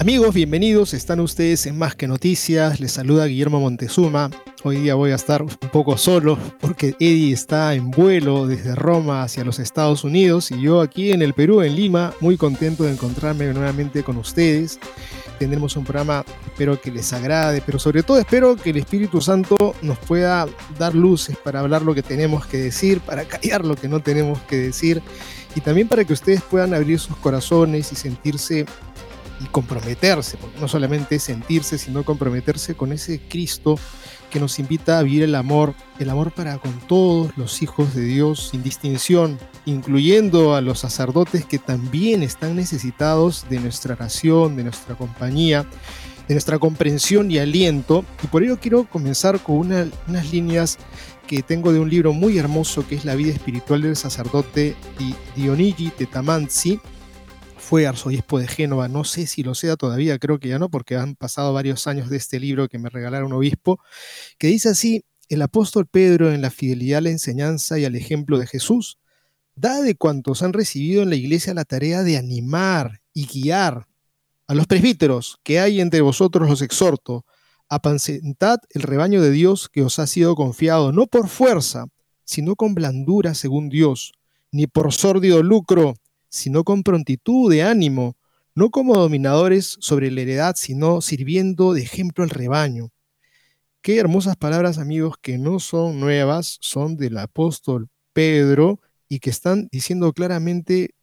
Amigos, bienvenidos. Están ustedes en Más que Noticias. Les saluda Guillermo Montezuma. Hoy día voy a estar un poco solo porque Eddie está en vuelo desde Roma hacia los Estados Unidos y yo aquí en el Perú, en Lima, muy contento de encontrarme nuevamente con ustedes. Tendremos un programa, espero que les agrade, pero sobre todo espero que el Espíritu Santo nos pueda dar luces para hablar lo que tenemos que decir, para callar lo que no tenemos que decir y también para que ustedes puedan abrir sus corazones y sentirse y comprometerse, no solamente sentirse, sino comprometerse con ese Cristo que nos invita a vivir el amor, el amor para con todos los hijos de Dios sin distinción, incluyendo a los sacerdotes que también están necesitados de nuestra oración, de nuestra compañía, de nuestra comprensión y aliento. Y por ello quiero comenzar con unas líneas que tengo de un libro muy hermoso que es La vida espiritual del sacerdote Dionigi Tetamanzi, fue arzobispo de Génova, no sé si lo sea todavía, creo que ya no, porque han pasado varios años de este libro que me regalaron obispo, que dice así, el apóstol Pedro en la fidelidad a la enseñanza y al ejemplo de Jesús, da de cuantos han recibido en la iglesia la tarea de animar y guiar a los presbíteros que hay entre vosotros los exhorto, apacentad el rebaño de Dios que os ha sido confiado, no por fuerza, sino con blandura según Dios, ni por sórdido lucro, sino con prontitud de ánimo, no como dominadores sobre la heredad, sino sirviendo de ejemplo al rebaño. Qué hermosas palabras, amigos, que no son nuevas, son del apóstol Pedro y que están diciendo claramente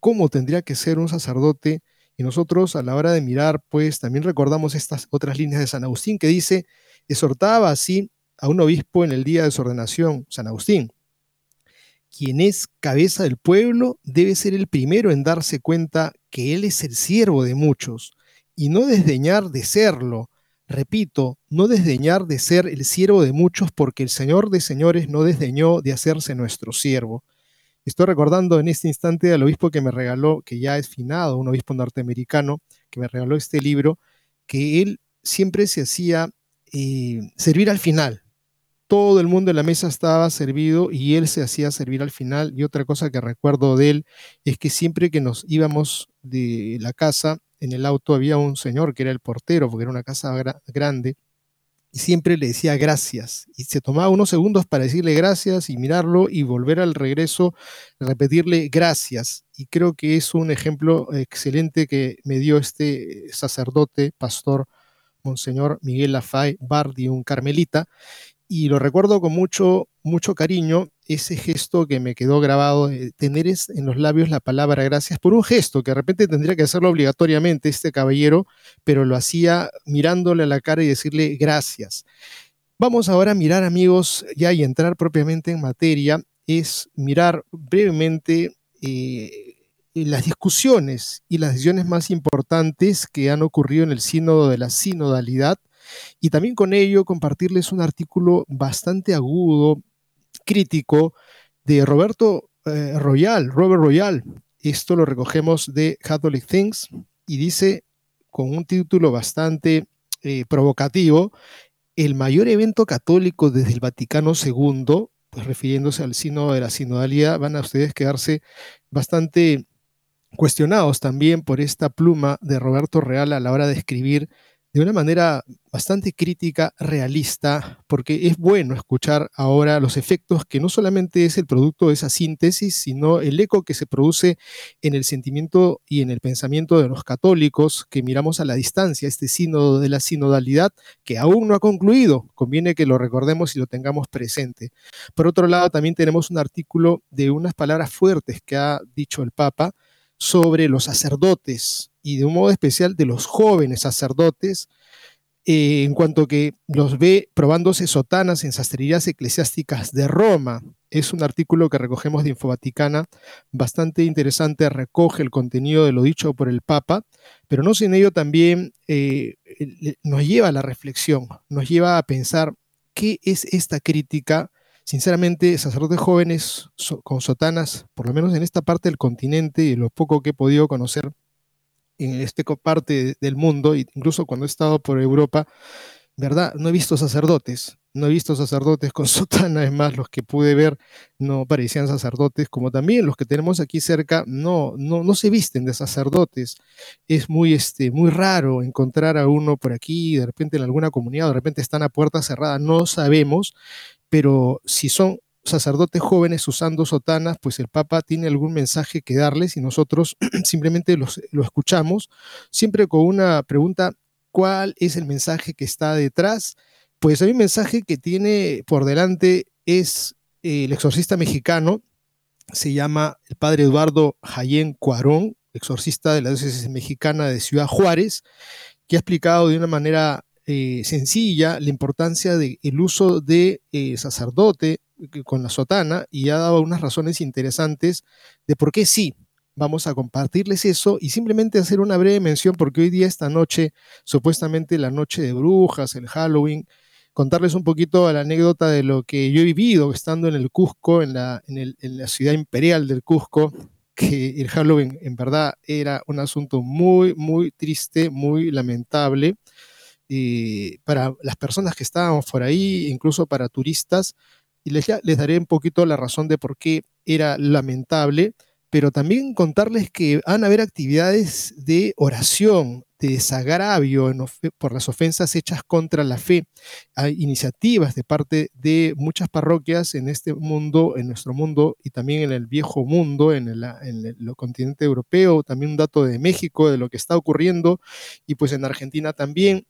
cómo tendría que ser un sacerdote. Y nosotros a la hora de mirar, pues también recordamos estas otras líneas de San Agustín que dice, exhortaba así a un obispo en el día de su ordenación, San Agustín quien es cabeza del pueblo debe ser el primero en darse cuenta que él es el siervo de muchos y no desdeñar de serlo. Repito, no desdeñar de ser el siervo de muchos porque el Señor de señores no desdeñó de hacerse nuestro siervo. Estoy recordando en este instante al obispo que me regaló, que ya es finado, un obispo norteamericano, que me regaló este libro, que él siempre se hacía eh, servir al final, todo el mundo en la mesa estaba servido y él se hacía servir al final. Y otra cosa que recuerdo de él es que siempre que nos íbamos de la casa, en el auto había un señor que era el portero, porque era una casa grande, y siempre le decía gracias. Y se tomaba unos segundos para decirle gracias y mirarlo y volver al regreso, repetirle gracias. Y creo que es un ejemplo excelente que me dio este sacerdote, pastor, Monseñor Miguel Lafay Bardi, un carmelita, y lo recuerdo con mucho, mucho cariño, ese gesto que me quedó grabado, de tener en los labios la palabra gracias por un gesto que de repente tendría que hacerlo obligatoriamente este caballero, pero lo hacía mirándole a la cara y decirle gracias. Vamos ahora a mirar, amigos, ya y entrar propiamente en materia, es mirar brevemente eh, las discusiones y las decisiones más importantes que han ocurrido en el sínodo de la sinodalidad y también con ello compartirles un artículo bastante agudo, crítico, de Roberto eh, Royal, Robert Royal. Esto lo recogemos de Catholic Things y dice con un título bastante eh, provocativo, el mayor evento católico desde el Vaticano II, pues refiriéndose al sino de la sinodalidad, van a ustedes quedarse bastante cuestionados también por esta pluma de Roberto Real a la hora de escribir de una manera bastante crítica, realista, porque es bueno escuchar ahora los efectos que no solamente es el producto de esa síntesis, sino el eco que se produce en el sentimiento y en el pensamiento de los católicos, que miramos a la distancia este sínodo de la sinodalidad, que aún no ha concluido, conviene que lo recordemos y lo tengamos presente. Por otro lado, también tenemos un artículo de unas palabras fuertes que ha dicho el Papa, sobre los sacerdotes y de un modo especial de los jóvenes sacerdotes, eh, en cuanto que los ve probándose sotanas en sastrerías eclesiásticas de Roma. Es un artículo que recogemos de Infovaticana, bastante interesante, recoge el contenido de lo dicho por el Papa, pero no sin ello también eh, nos lleva a la reflexión, nos lleva a pensar qué es esta crítica Sinceramente, sacerdotes jóvenes con sotanas, por lo menos en esta parte del continente y lo poco que he podido conocer en esta parte del mundo, incluso cuando he estado por Europa, ¿verdad? No he visto sacerdotes, no he visto sacerdotes con sotana, es más, los que pude ver no parecían sacerdotes, como también los que tenemos aquí cerca no, no, no se visten de sacerdotes. Es muy, este, muy raro encontrar a uno por aquí, de repente en alguna comunidad, de repente están a puerta cerrada, no sabemos, pero si son sacerdotes jóvenes usando sotanas, pues el Papa tiene algún mensaje que darles y nosotros simplemente lo escuchamos, siempre con una pregunta, ¿cuál es el mensaje que está detrás? Pues hay un mensaje que tiene por delante, es el exorcista mexicano, se llama el padre Eduardo Jayén Cuarón, exorcista de la diócesis mexicana de Ciudad Juárez, que ha explicado de una manera eh, sencilla la importancia del uso de eh, sacerdote eh, con la sotana y ha dado unas razones interesantes de por qué sí. Vamos a compartirles eso y simplemente hacer una breve mención porque hoy día, esta noche, supuestamente la noche de brujas, el Halloween, contarles un poquito la anécdota de lo que yo he vivido estando en el Cusco, en la, en la ciudad imperial del Cusco, que el Halloween en verdad era un asunto muy, muy triste, muy lamentable y para las personas que estábamos por ahí, incluso para turistas, y les, daré un poquito la razón de por qué era lamentable, pero también contarles que van a haber actividades de oración, de desagravio por las ofensas hechas contra la fe. Hay iniciativas de parte de muchas parroquias en este mundo, en nuestro mundo y también en el viejo mundo, en el, en el continente europeo, también un dato de México, de lo que está ocurriendo, y pues en Argentina también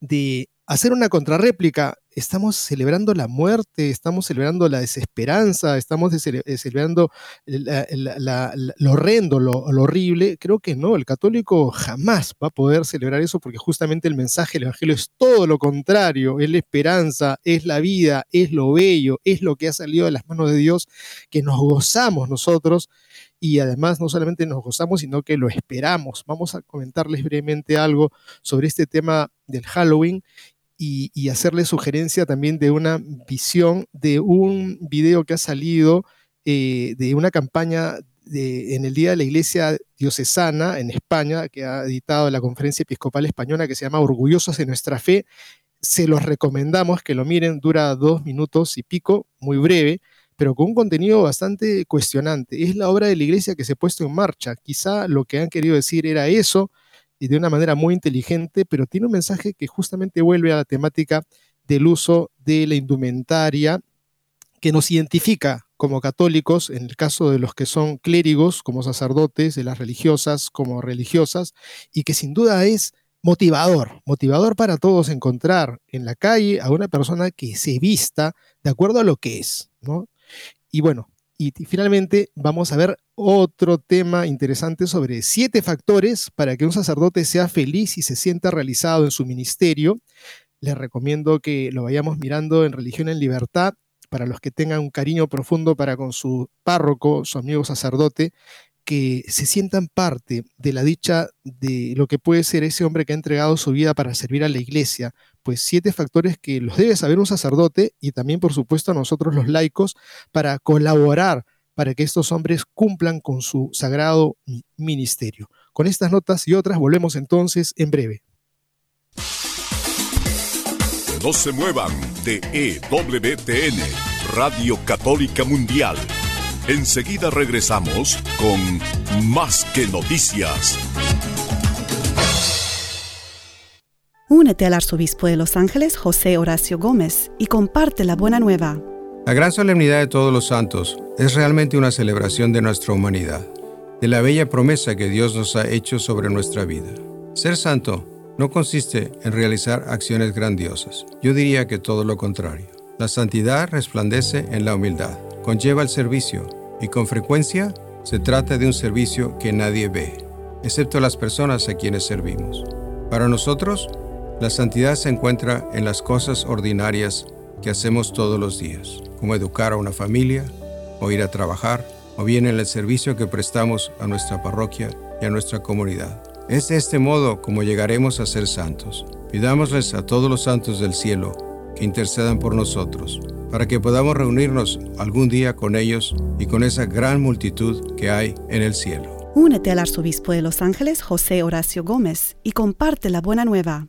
de hacer una contrarréplica. Estamos celebrando la muerte, estamos celebrando la desesperanza, estamos eh, celebrando lo horrendo, lo, horrible. Creo que no, el católico jamás va a poder celebrar eso porque justamente el mensaje del Evangelio es todo lo contrario, es la esperanza, es la vida, es lo bello, es lo que ha salido de las manos de Dios, que nos gozamos nosotros y además no solamente nos gozamos, sino que lo esperamos. Vamos a comentarles brevemente algo sobre este tema del Halloween y, hacerles sugerencia también de una visión de un video que ha salido eh, de una campaña en el Día de la Iglesia Diocesana en España, que ha editado la Conferencia Episcopal Española, que se llama Orgullosos de Nuestra Fe. Se los recomendamos que lo miren, dura dos minutos y pico, muy breve, pero con un contenido bastante cuestionante. Es la obra de la iglesia que se ha puesto en marcha. Quizá lo que han querido decir era eso y de una manera muy inteligente, pero tiene un mensaje que justamente vuelve a la temática del uso de la indumentaria que nos identifica como católicos, en el caso de los que son clérigos, como sacerdotes, de las religiosas como religiosas, y que sin duda es motivador, motivador para todos encontrar en la calle a una persona que se vista de acuerdo a lo que es, ¿no? Y bueno, y finalmente vamos a ver otro tema interesante sobre siete factores para que un sacerdote sea feliz y se sienta realizado en su ministerio. Les recomiendo que lo vayamos mirando en Religión en Libertad para los que tengan un cariño profundo para con su párroco, su amigo sacerdote, que se sientan parte de la dicha de lo que puede ser ese hombre que ha entregado su vida para servir a la iglesia, pues siete factores que los debe saber un sacerdote y también por supuesto a nosotros los laicos para colaborar para que estos hombres cumplan con su sagrado ministerio. Con estas notas y otras volvemos entonces en breve. No se muevan de EWTN, Radio Católica Mundial Enseguida regresamos con Más que Noticias. Únete al arzobispo de Los Ángeles, José Horacio Gómez, y comparte la buena nueva. La gran solemnidad de todos los santos es realmente una celebración de nuestra humanidad, de la bella promesa que Dios nos ha hecho sobre nuestra vida. Ser santo no consiste en realizar acciones grandiosas. Yo diría que todo lo contrario. La santidad resplandece en la humildad, conlleva el servicio y con frecuencia se trata de un servicio que nadie ve, excepto las personas a quienes servimos. Para nosotros, la santidad se encuentra en las cosas ordinarias que hacemos todos los días, como educar a una familia, o ir a trabajar, o bien en el servicio que prestamos a nuestra parroquia y a nuestra comunidad. Es de este modo como llegaremos a ser santos. Pidámosles a todos los santos del cielo que intercedan por nosotros, para que podamos reunirnos algún día con ellos y con esa gran multitud que hay en el cielo. Únete al arzobispo de Los Ángeles, José Horacio Gómez, y comparte la buena nueva.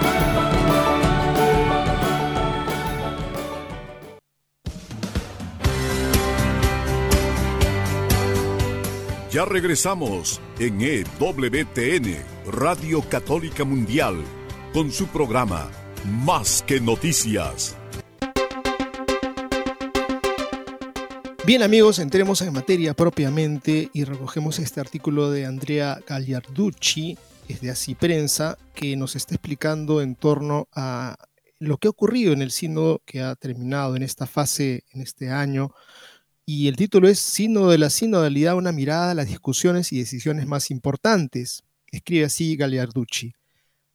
Ya regresamos en EWTN, Radio Católica Mundial, con su programa Más que Noticias. Bien amigos, entremos en materia propiamente y recogemos este artículo de Andrea Gagliarducci, es de Así Prensa, que nos está explicando en torno a lo que ha ocurrido en el sínodo que ha terminado en esta fase, en este año, y el título es Sínodo de la Sinodalidad, una mirada a las discusiones y decisiones más importantes. Escribe así Galiarducci.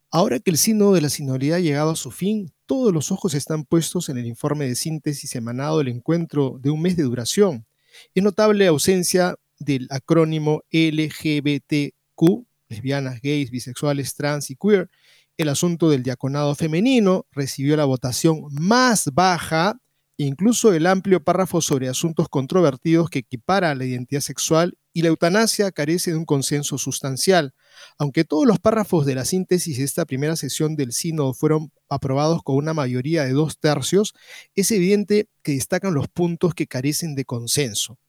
Ahora que el Sínodo de la Sinodalidad ha llegado a su fin, todos los ojos están puestos en el informe de síntesis emanado del encuentro de un mes de duración. Es notable ausencia del acrónimo LGBTQ, lesbianas, gays, bisexuales, trans y queer. El asunto del diaconado femenino recibió la votación más baja incluso el amplio párrafo sobre asuntos controvertidos que equipara la identidad sexual y la eutanasia carece de un consenso sustancial. Aunque todos los párrafos de la síntesis de esta primera sesión del sínodo fueron aprobados con una mayoría de dos tercios, es evidente que destacan los puntos que carecen de consenso.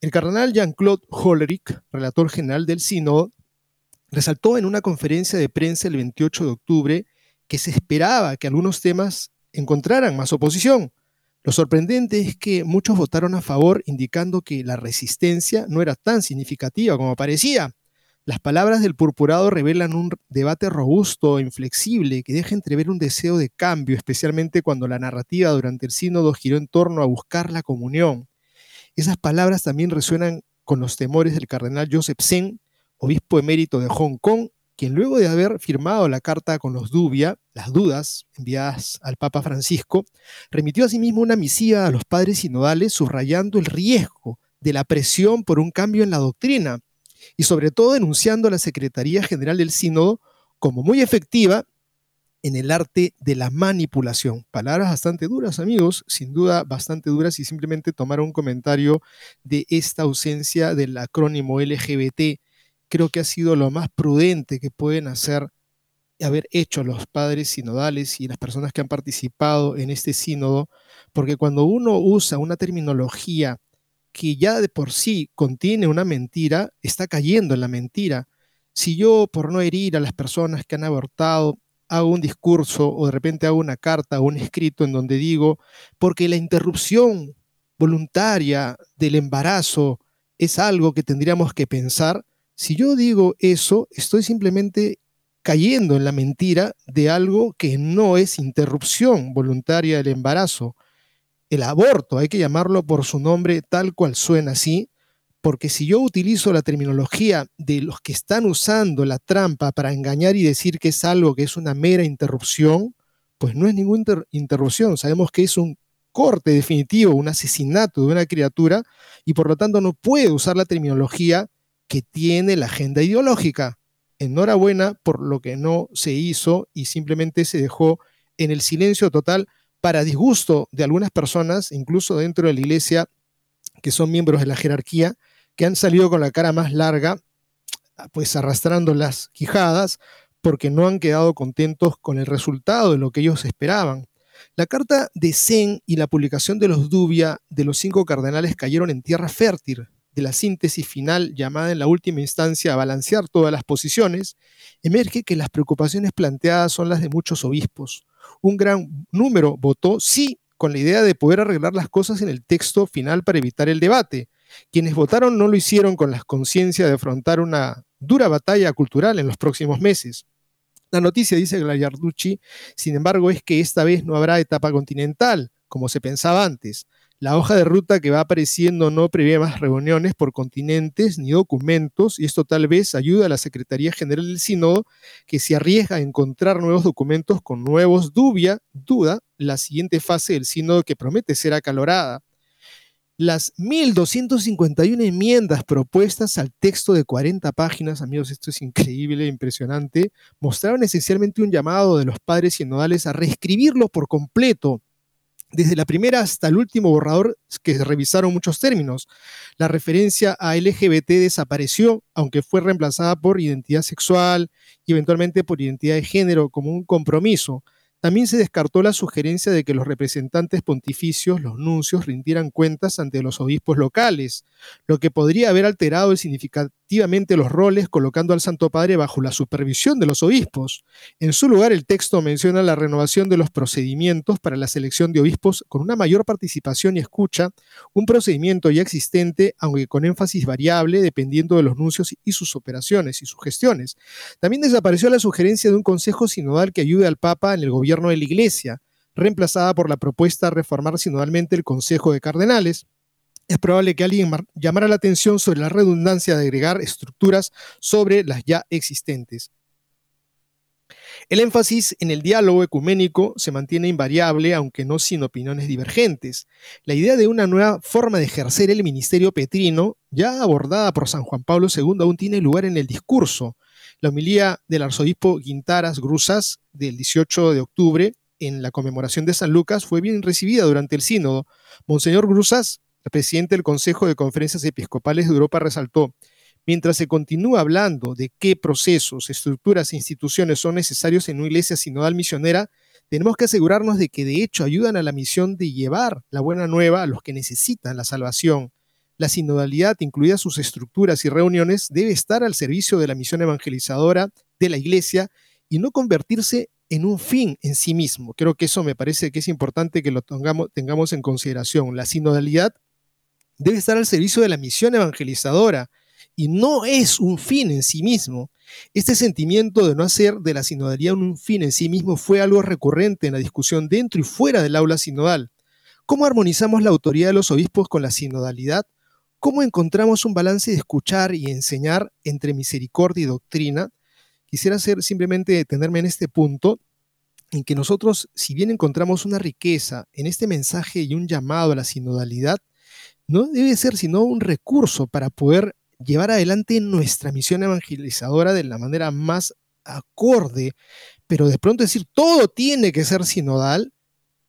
El cardenal Jean-Claude Hollerich, relator general del sínodo, resaltó en una conferencia de prensa el 28 de octubre que se esperaba que algunos temas encontraran más oposición, lo sorprendente es que muchos votaron a favor indicando que la resistencia no era tan significativa como parecía. Las palabras del purpurado revelan un debate robusto e inflexible que deja entrever un deseo de cambio, especialmente cuando la narrativa durante el sínodo giró en torno a buscar la comunión. Esas palabras también resuenan con los temores del cardenal Joseph Sen, obispo emérito de Hong Kong, quien luego de haber firmado la carta con los Dubia, las dudas enviadas al Papa Francisco, remitió asimismo una misiva a los padres sinodales subrayando el riesgo de la presión por un cambio en la doctrina y sobre todo denunciando a la Secretaría General del Sínodo como muy efectiva en el arte de la manipulación. Palabras bastante duras, amigos, sin duda bastante duras y simplemente tomar un comentario de esta ausencia del acrónimo LGBT creo que ha sido lo más prudente que pueden hacer haber hecho los padres sinodales y las personas que han participado en este sínodo, porque cuando uno usa una terminología que ya de por sí contiene una mentira, está cayendo en la mentira. Si yo, por no herir a las personas que han abortado, hago un discurso o de repente hago una carta o un escrito en donde digo, porque la interrupción voluntaria del embarazo es algo que tendríamos que pensar, si yo digo eso, estoy simplemente cayendo en la mentira de algo que no es interrupción voluntaria del embarazo. El aborto, hay que llamarlo por su nombre tal cual suena así, porque si yo utilizo la terminología de los que están usando la trampa para engañar y decir que es algo que es una mera interrupción, pues no es ninguna interrupción. Sabemos que es un corte definitivo, un asesinato de una criatura y por lo tanto no puede usar la terminología que tiene la agenda ideológica. Enhorabuena por lo que no se hizo y simplemente se dejó en el silencio total para disgusto de algunas personas, incluso dentro de la iglesia, que son miembros de la jerarquía, que han salido con la cara más larga, pues arrastrando las quijadas, porque no han quedado contentos con el resultado de lo que ellos esperaban. La carta de Zen y la publicación de los Dubia de los cinco cardenales cayeron en tierra fértil de la síntesis final llamada en la última instancia a balancear todas las posiciones, emerge que las preocupaciones planteadas son las de muchos obispos. Un gran número votó sí con la idea de poder arreglar las cosas en el texto final para evitar el debate. Quienes votaron no lo hicieron con la conciencia de afrontar una dura batalla cultural en los próximos meses. La noticia, dice Glayarducci, sin embargo, es que esta vez no habrá etapa continental, como se pensaba antes. La hoja de ruta que va apareciendo no prevé más reuniones por continentes ni documentos, y esto tal vez ayuda a la Secretaría General del Sínodo, que se arriesga a encontrar nuevos documentos con nuevos dubia, duda, la siguiente fase del sínodo que promete ser acalorada. Las 1.251 enmiendas propuestas al texto de 40 páginas, amigos, esto es increíble, impresionante, mostraron esencialmente un llamado de los padres sinodales a reescribirlo por completo, desde la primera hasta el último borrador que revisaron muchos términos. La referencia a LGBT desapareció, aunque fue reemplazada por identidad sexual y eventualmente por identidad de género como un compromiso. También se descartó la sugerencia de que los representantes pontificios, los nuncios, rindieran cuentas ante los obispos locales, lo que podría haber alterado significativamente los roles colocando al Santo Padre bajo la supervisión de los obispos. En su lugar, el texto menciona la renovación de los procedimientos para la selección de obispos con una mayor participación y escucha, un procedimiento ya existente, aunque con énfasis variable, dependiendo de los nuncios y sus operaciones y sus gestiones. También desapareció la sugerencia de un consejo sinodal que ayude al Papa en el gobierno de la Iglesia, reemplazada por la propuesta de reformar sinodalmente el Consejo de Cardenales. Es probable que alguien llamara la atención sobre la redundancia de agregar estructuras sobre las ya existentes. El énfasis en el diálogo ecuménico se mantiene invariable, aunque no sin opiniones divergentes. La idea de una nueva forma de ejercer el ministerio petrino, ya abordada por San Juan Pablo II, aún tiene lugar en el discurso, la homilía del arzobispo Guintaras Grusas del 18 de octubre en la conmemoración de San Lucas fue bien recibida durante el sínodo. Monseñor Grusas, el presidente del Consejo de Conferencias Episcopales de Europa, resaltó, mientras se continúa hablando de qué procesos, estructuras e instituciones son necesarios en una iglesia sinodal misionera, tenemos que asegurarnos de que de hecho ayudan a la misión de llevar la buena nueva a los que necesitan la salvación. La sinodalidad, incluidas sus estructuras y reuniones, debe estar al servicio de la misión evangelizadora de la Iglesia y no convertirse en un fin en sí mismo. Creo que eso me parece que es importante que lo tengamos, tengamos en consideración. La sinodalidad debe estar al servicio de la misión evangelizadora y no es un fin en sí mismo. Este sentimiento de no hacer de la sinodalidad un fin en sí mismo fue algo recurrente en la discusión dentro y fuera del aula sinodal. ¿Cómo armonizamos la autoridad de los obispos con la sinodalidad? ¿Cómo encontramos un balance de escuchar y enseñar entre misericordia y doctrina? Quisiera hacer simplemente detenerme en este punto, en que nosotros, si bien encontramos una riqueza en este mensaje y un llamado a la sinodalidad, no debe ser sino un recurso para poder llevar adelante nuestra misión evangelizadora de la manera más acorde, pero de pronto decir todo tiene que ser sinodal,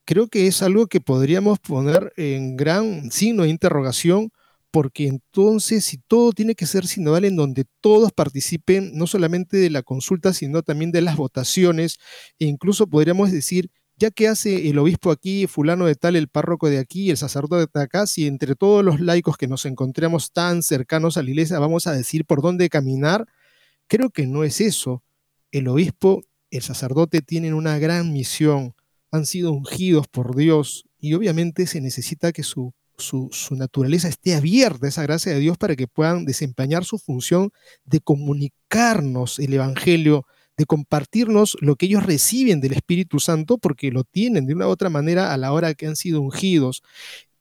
creo que es algo que podríamos poner en gran signo de interrogación porque entonces si todo tiene que ser sinodal en donde todos participen, no solamente de la consulta, sino también de las votaciones, e incluso podríamos decir, ya que hace el obispo aquí, fulano de tal, el párroco de aquí, el sacerdote de acá, si entre todos los laicos que nos encontramos tan cercanos a la iglesia vamos a decir por dónde caminar, creo que no es eso. El obispo, el sacerdote tienen una gran misión, han sido ungidos por Dios y obviamente se necesita que su su, naturaleza esté abierta, esa gracia de Dios, para que puedan desempeñar su función de comunicarnos el Evangelio, de compartirnos lo que ellos reciben del Espíritu Santo, porque lo tienen de una u otra manera a la hora que han sido ungidos.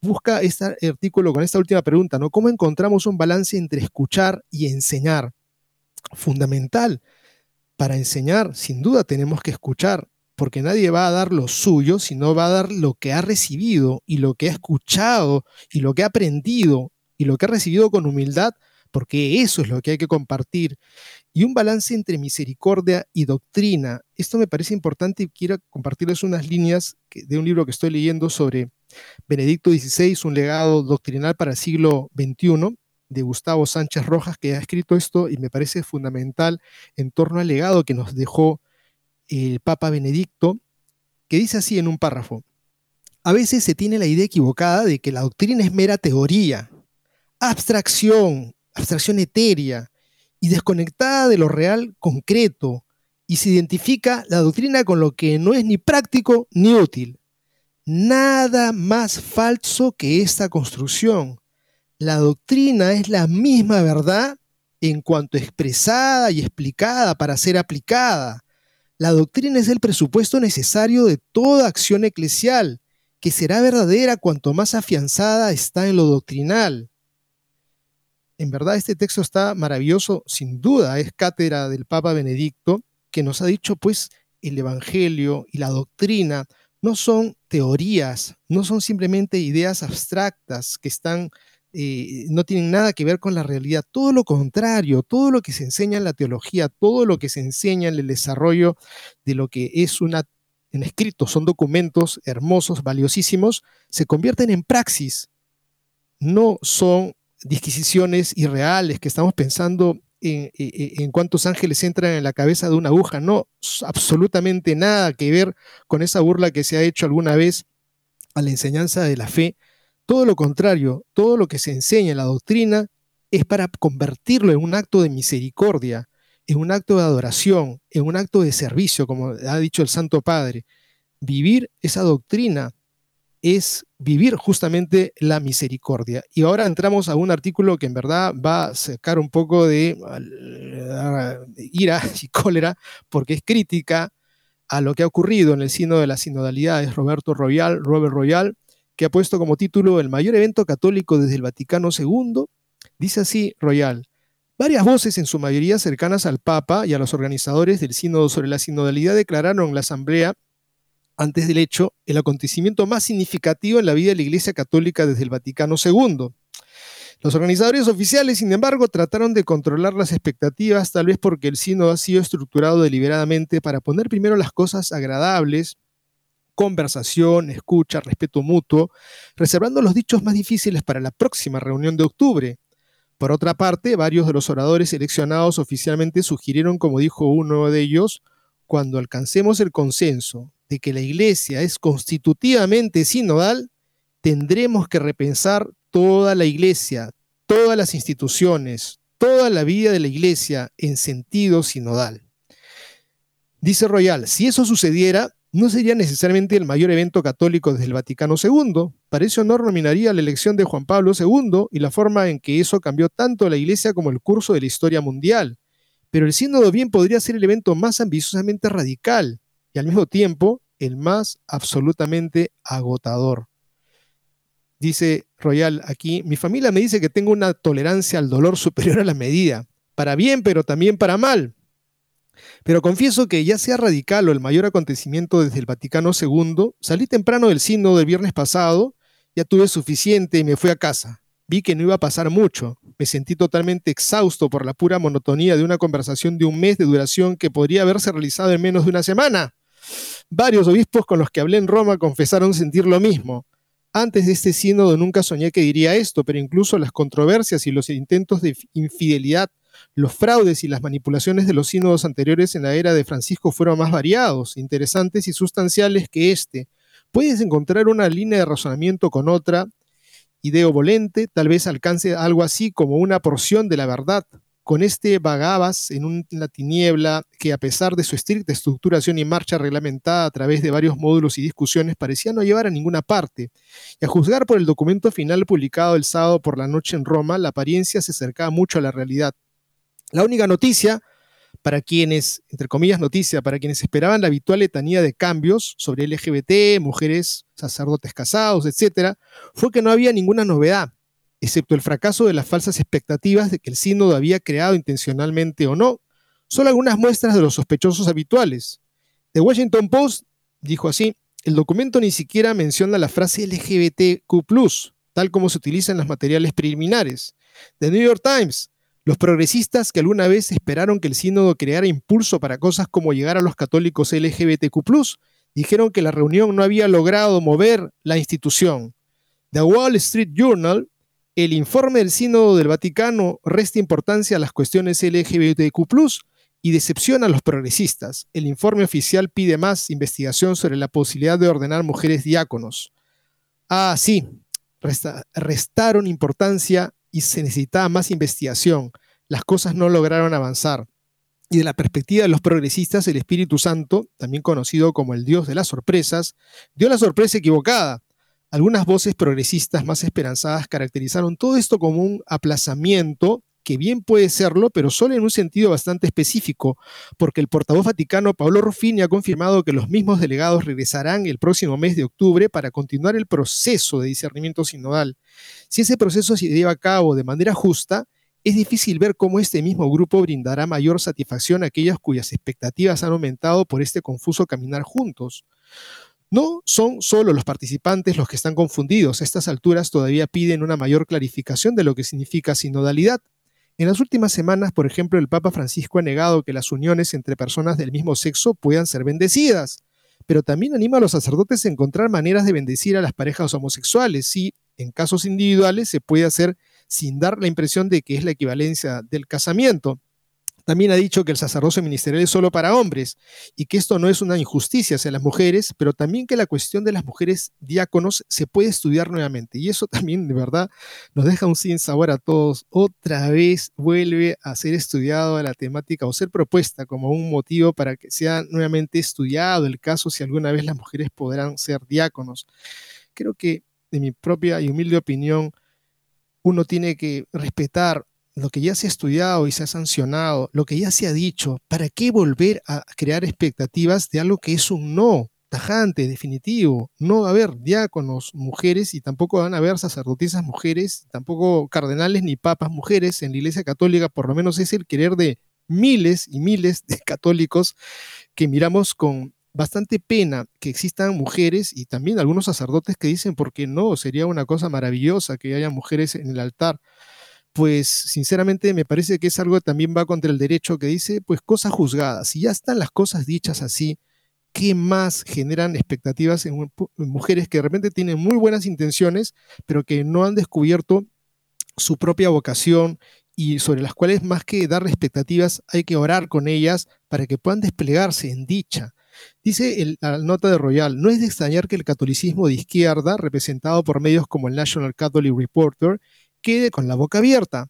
Busca este artículo con esta última pregunta, ¿no? ¿Cómo encontramos un balance entre escuchar y enseñar? Fundamental. Para enseñar, sin duda tenemos que escuchar, porque nadie va a dar lo suyo, sino va a dar lo que ha recibido y lo que ha escuchado y lo que ha aprendido y lo que ha recibido con humildad porque eso es lo que hay que compartir, y un balance entre misericordia y doctrina. Esto me parece importante y quiero compartirles unas líneas de un libro que estoy leyendo sobre Benedicto XVI, un legado doctrinal para el siglo XXI, de Gustavo Sánchez Rojas, que ha escrito esto y me parece fundamental en torno al legado que nos dejó el Papa Benedicto, que dice así en un párrafo. A veces se tiene la idea equivocada de que la doctrina es mera teoría, abstracción, abstracción etérea y desconectada de lo real concreto, y se identifica la doctrina con lo que no es ni práctico ni útil. Nada más falso que esta construcción. La doctrina es la misma verdad en cuanto expresada y explicada para ser aplicada. La doctrina es el presupuesto necesario de toda acción eclesial, que será verdadera cuanto más afianzada está en lo doctrinal. En verdad este texto está maravilloso, sin duda, es cátedra del Papa Benedicto, que nos ha dicho pues el Evangelio y la doctrina no son teorías, no son simplemente ideas abstractas que están, eh, no tienen nada que ver con la realidad, todo lo contrario, todo lo que se enseña en la teología, todo lo que se enseña en el desarrollo de lo que es una en escrito, son documentos hermosos, valiosísimos, se convierten en praxis. No son disquisiciones irreales que estamos pensando en, en, cuántos ángeles entran en la cabeza de una aguja. No, absolutamente nada que ver con esa burla que se ha hecho alguna vez a la enseñanza de la fe. Todo lo contrario, todo lo que se enseña en la doctrina es para convertirlo en un acto de misericordia, en un acto de adoración, en un acto de servicio, como ha dicho el Santo Padre. Vivir esa doctrina es vivir justamente la misericordia. Y ahora entramos a un artículo que en verdad va a sacar un poco de ira y cólera, porque es crítica a lo que ha ocurrido en el sino de las sinodalidades. Roberto Royal, Robert Royal, que ha puesto como título el mayor evento católico desde el Vaticano II. Dice así Royal, Varias voces, en su mayoría cercanas al Papa y a los organizadores del sínodo sobre la sinodalidad, declararon en la Asamblea, antes del hecho, el acontecimiento más significativo en la vida de la Iglesia Católica desde el Vaticano II. Los organizadores oficiales, sin embargo, trataron de controlar las expectativas, tal vez porque el sínodo ha sido estructurado deliberadamente para poner primero las cosas agradables, conversación, escucha, respeto mutuo, reservando los dichos más difíciles para la próxima reunión de octubre, por otra parte, varios de los oradores seleccionados oficialmente sugirieron, como dijo uno de ellos, cuando alcancemos el consenso de que la Iglesia es constitutivamente sinodal, tendremos que repensar toda la Iglesia, todas las instituciones, toda la vida de la Iglesia en sentido sinodal. Dice Royal, si eso sucediera, no sería necesariamente el mayor evento católico desde el Vaticano II. Para ese honor nominaría la elección de Juan Pablo II y la forma en que eso cambió tanto la Iglesia como el curso de la historia mundial. Pero el sínodo bien podría ser el evento más ambiciosamente radical y al mismo tiempo el más absolutamente agotador. Dice Royal aquí, mi familia me dice que tengo una tolerancia al dolor superior a la medida, para bien pero también para mal. Pero confieso que ya sea radical o el mayor acontecimiento desde el Vaticano II, salí temprano del sínodo del viernes pasado, ya tuve suficiente y me fui a casa. Vi que no iba a pasar mucho. Me sentí totalmente exhausto por la pura monotonía de una conversación de un mes de duración que podría haberse realizado en menos de una semana. Varios obispos con los que hablé en Roma confesaron sentir lo mismo. Antes de este sínodo nunca soñé que diría esto, pero incluso las controversias y los intentos de infidelidad los fraudes y las manipulaciones de los sínodos anteriores en la era de Francisco fueron más variados, interesantes y sustanciales que este. Puedes encontrar una línea de razonamiento con otra, ideo volente, tal vez alcance algo así como una porción de la verdad. Con este vagabas en una tiniebla que a pesar de su estricta estructuración y marcha reglamentada a través de varios módulos y discusiones parecía no llevar a ninguna parte. Y a juzgar por el documento final publicado el sábado por la noche en Roma, la apariencia se acercaba mucho a la realidad. La única noticia para quienes, entre comillas noticia, para quienes esperaban la habitual letanía de cambios sobre LGBT, mujeres, sacerdotes casados, etc., fue que no había ninguna novedad, excepto el fracaso de las falsas expectativas de que el sínodo había creado intencionalmente o no, solo algunas muestras de los sospechosos habituales. The Washington Post dijo así, el documento ni siquiera menciona la frase LGBTQ, tal como se utiliza en los materiales preliminares. The New York Times Los progresistas que alguna vez esperaron que el sínodo creara impulso para cosas como llegar a los católicos LGBTQ, dijeron que la reunión no había logrado mover la institución. The Wall Street Journal, el informe del sínodo del Vaticano resta importancia a las cuestiones LGBTQ, y decepciona a los progresistas. El informe oficial pide más investigación sobre la posibilidad de ordenar mujeres diáconos. Ah, sí, restaron importancia y se necesitaba más investigación. Las cosas no lograron avanzar. Y de la perspectiva de los progresistas, el Espíritu Santo, también conocido como el Dios de las sorpresas, dio la sorpresa equivocada. Algunas voces progresistas más esperanzadas caracterizaron todo esto como un aplazamiento que bien puede serlo, pero solo en un sentido bastante específico, porque el portavoz vaticano Pablo Ruffini ha confirmado que los mismos delegados regresarán el próximo mes de octubre para continuar el proceso de discernimiento sinodal. Si ese proceso se lleva a cabo de manera justa, es difícil ver cómo este mismo grupo brindará mayor satisfacción a aquellas cuyas expectativas han aumentado por este confuso caminar juntos. No son solo los participantes los que están confundidos, a estas alturas todavía piden una mayor clarificación de lo que significa sinodalidad. En las últimas semanas, por ejemplo, el Papa Francisco ha negado que las uniones entre personas del mismo sexo puedan ser bendecidas, pero también anima a los sacerdotes a encontrar maneras de bendecir a las parejas homosexuales y, en casos individuales, se puede hacer sin dar la impresión de que es la equivalencia del casamiento. También ha dicho que el sacerdocio ministerial es solo para hombres y que esto no es una injusticia hacia las mujeres, pero también que la cuestión de las mujeres diáconos se puede estudiar nuevamente. Y eso también, de verdad, nos deja un sin sabor a todos. Otra vez vuelve a ser estudiado la temática o ser propuesta como un motivo para que sea nuevamente estudiado el caso si alguna vez las mujeres podrán ser diáconos. Creo que, de mi propia y humilde opinión, uno tiene que respetar lo que ya se ha estudiado y se ha sancionado, lo que ya se ha dicho, ¿para qué volver a crear expectativas de algo que es un no tajante, definitivo? No va a haber diáconos mujeres y tampoco van a haber sacerdotisas mujeres, tampoco cardenales ni papas mujeres en la Iglesia Católica, por lo menos es el querer de miles y miles de católicos que miramos con bastante pena que existan mujeres y también algunos sacerdotes que dicen, ¿por qué no? Sería una cosa maravillosa que haya mujeres en el altar pues sinceramente me parece que es algo que también va contra el derecho que dice, pues cosas juzgadas. Si ya están las cosas dichas así, ¿qué más generan expectativas en, mujeres que de repente tienen muy buenas intenciones, pero que no han descubierto su propia vocación y sobre las cuales más que dar expectativas hay que orar con ellas para que puedan desplegarse en dicha? Dice la nota de Royal, no es de extrañar que el catolicismo de izquierda, representado por medios como el National Catholic Reporter, quede con la boca abierta.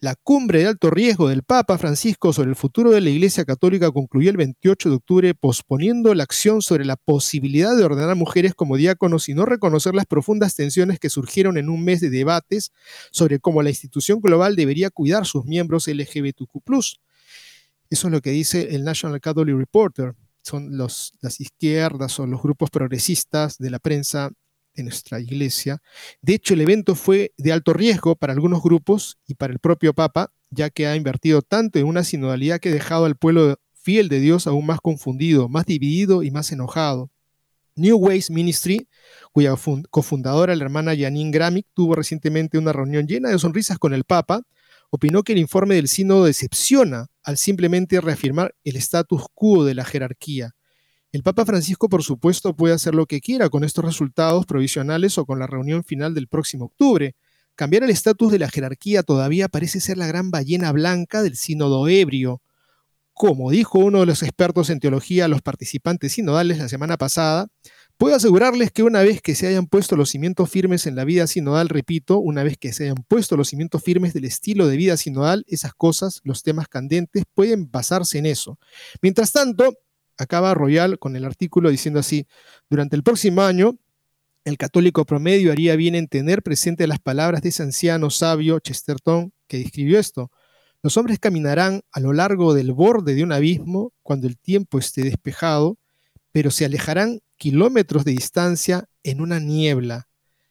La cumbre de alto riesgo del Papa Francisco sobre el futuro de la Iglesia Católica concluyó el 28 de octubre posponiendo la acción sobre la posibilidad de ordenar mujeres como diáconos y no reconocer las profundas tensiones que surgieron en un mes de debates sobre cómo la institución global debería cuidar sus miembros LGBTQ+. Eso es lo que dice el National Catholic Reporter. Son los, las izquierdas o los grupos progresistas de la prensa de nuestra iglesia. De hecho, el evento fue de alto riesgo para algunos grupos y para el propio Papa, ya que ha invertido tanto en una sinodalidad que ha dejado al pueblo fiel de Dios aún más confundido, más dividido y más enojado. New Ways Ministry, cuya cofundadora, la hermana Janine Gramick, tuvo recientemente una reunión llena de sonrisas con el Papa, opinó que el informe del sínodo decepciona al simplemente reafirmar el status quo de la jerarquía. El Papa Francisco, por supuesto, puede hacer lo que quiera con estos resultados provisionales o con la reunión final del próximo octubre. Cambiar el estatus de la jerarquía todavía parece ser la gran ballena blanca del sínodo ebrio. Como dijo uno de los expertos en teología a los participantes sinodales la semana pasada, puedo asegurarles que una vez que se hayan puesto los cimientos firmes en la vida sinodal, repito, una vez que se hayan puesto los cimientos firmes del estilo de vida sinodal, esas cosas, los temas candentes, pueden basarse en eso. Mientras tanto, acaba Royal con el artículo diciendo así, durante el próximo año, el católico promedio haría bien en tener presente las palabras de ese anciano sabio Chesterton que describió esto. Los hombres caminarán a lo largo del borde de un abismo cuando el tiempo esté despejado, pero se alejarán kilómetros de distancia en una niebla.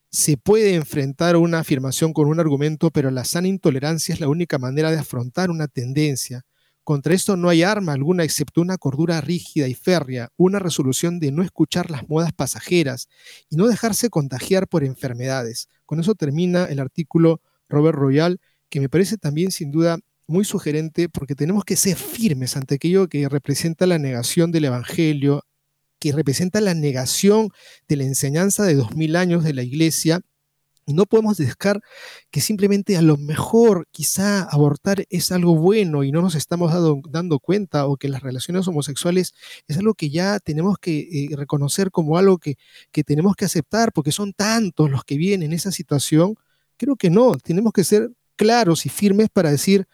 Se puede enfrentar una afirmación con un argumento, pero la sana intolerancia es la única manera de afrontar una tendencia. Contra esto no hay arma alguna excepto una cordura rígida y férrea, una resolución de no escuchar las modas pasajeras y no dejarse contagiar por enfermedades. Con eso termina el artículo Robert Royal, que me parece también sin duda muy sugerente porque tenemos que ser firmes ante aquello que representa la negación del Evangelio, que representa la negación de la enseñanza de dos mil años de la iglesia no podemos dejar que simplemente a lo mejor quizá abortar es algo bueno y no nos estamos dando cuenta o que las relaciones homosexuales es algo que ya tenemos que eh, reconocer como algo que, que tenemos que aceptar porque son tantos los que viven en esa situación. Creo que no, tenemos que ser claros y firmes para decir,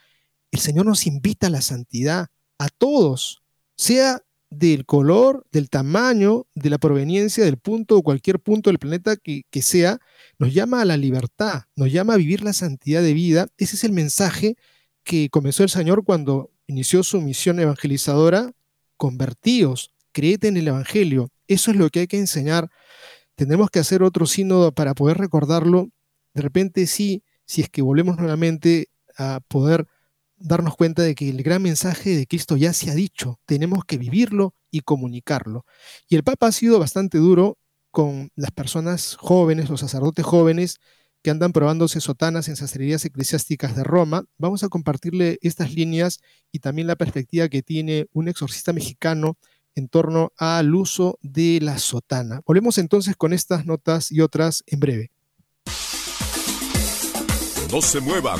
el Señor nos invita a la santidad, a todos, sea del color, del tamaño, de la proveniencia, del punto o cualquier punto del planeta que, sea, nos llama a la libertad, nos llama a vivir la santidad de vida. Ese es el mensaje que comenzó el Señor cuando inició su misión evangelizadora. Convertíos, creed en el Evangelio. Eso es lo que hay que enseñar. Tenemos que hacer otro sínodo para poder recordarlo. De repente sí, si es que volvemos nuevamente a poder darnos cuenta de que el gran mensaje de Cristo ya se ha dicho, tenemos que vivirlo y comunicarlo. Y el Papa ha sido bastante duro con las personas jóvenes, los sacerdotes jóvenes que andan probándose sotanas en sastrerías eclesiásticas de Roma. Vamos a compartirle estas líneas y también la perspectiva que tiene un exorcista mexicano en torno al uso de la sotana. Volvemos entonces con estas notas y otras en breve. No se muevan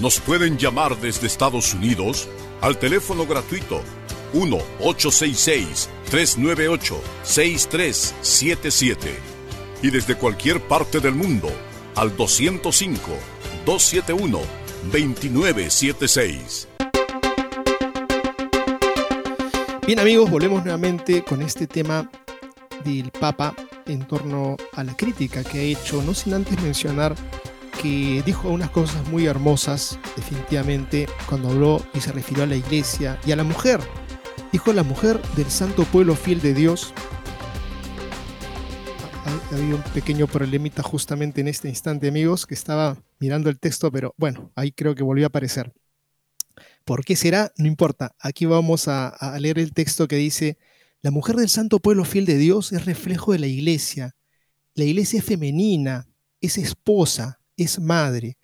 nos pueden llamar desde Estados Unidos al teléfono gratuito 1-866-398-6377 y desde cualquier parte del mundo al 205-271-2976. Bien amigos, volvemos nuevamente con este tema del Papa en torno a la crítica que ha hecho, no sin antes mencionar que dijo unas cosas muy hermosas, definitivamente, cuando habló y se refirió a la iglesia y a la mujer. Dijo la mujer del santo pueblo fiel de Dios. Ha habido un pequeño problemita justamente en este instante, amigos, que estaba mirando el texto, pero bueno, ahí creo que volvió a aparecer. ¿Por qué será? No importa. Aquí vamos a, a leer el texto que dice, la mujer del santo pueblo fiel de Dios es reflejo de la iglesia. La iglesia es femenina, es esposa, es madre.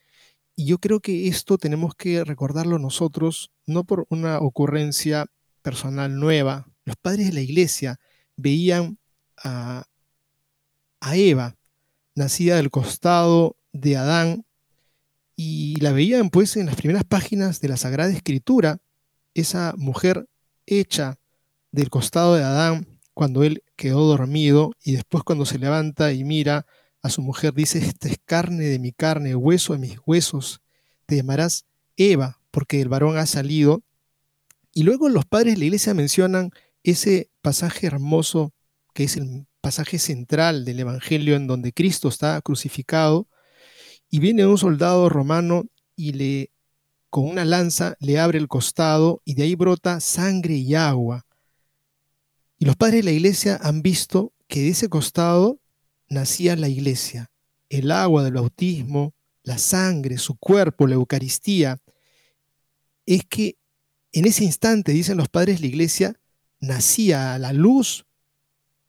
Y yo creo que esto tenemos que recordarlo nosotros, no por una ocurrencia personal nueva. Los padres de la iglesia veían a, Eva, nacida del costado de Adán, y la veían pues en las primeras páginas de la Sagrada Escritura, esa mujer hecha del costado de Adán cuando él quedó dormido y después cuando se levanta y mira a su mujer dice, esta es carne de mi carne, hueso de mis huesos, te llamarás Eva porque el varón ha salido. Y luego los padres de la iglesia mencionan ese pasaje hermoso que es el pasaje central del Evangelio en donde Cristo está crucificado y viene un soldado romano y le con una lanza le abre el costado y de ahí brota sangre y agua. Y los padres de la iglesia han visto que de ese costado nacía la iglesia, el agua del bautismo, la sangre, su cuerpo, la Eucaristía. Es que En ese instante, dicen los padres la iglesia, nacía a la luz